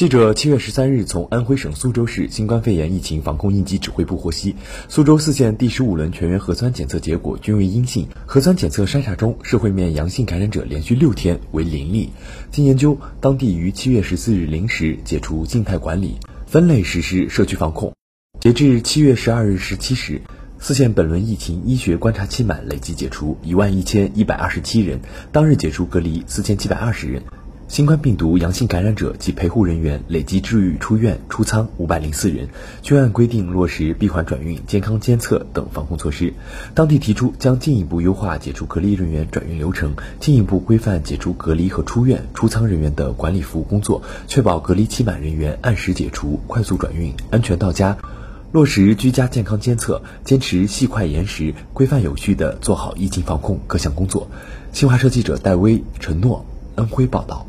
记者七月十三日从安徽省苏州市新冠肺炎疫情防控应急指挥部获悉，苏州四县第十五轮全员核酸检测结果均为阴性，核酸检测筛查中社会面阳性感染者连续六天为零例。经研究，当地于七月十四日零时解除静态管理，分类实施社区防控。截至七月十二日十七时，四县本轮疫情医学观察期满累计解除一万一千一百二十七人，当日解除隔离四千七百二十人。新冠病毒阳性感染者及陪护人员累计治愈出院出仓五百零四人，均按规定落实闭环转运、健康监测等防控措施。当地提出将进一步优化解除隔离人员转运流程，进一步规范解除隔离和出院出仓人员的管理服务工作，确保隔离期满人员按时解除、快速转运、安全到家。落实居家健康监测，坚持细快严实、规范有序地做好疫情防控各项工作。新华社记者戴威、陈诺，安徽报道。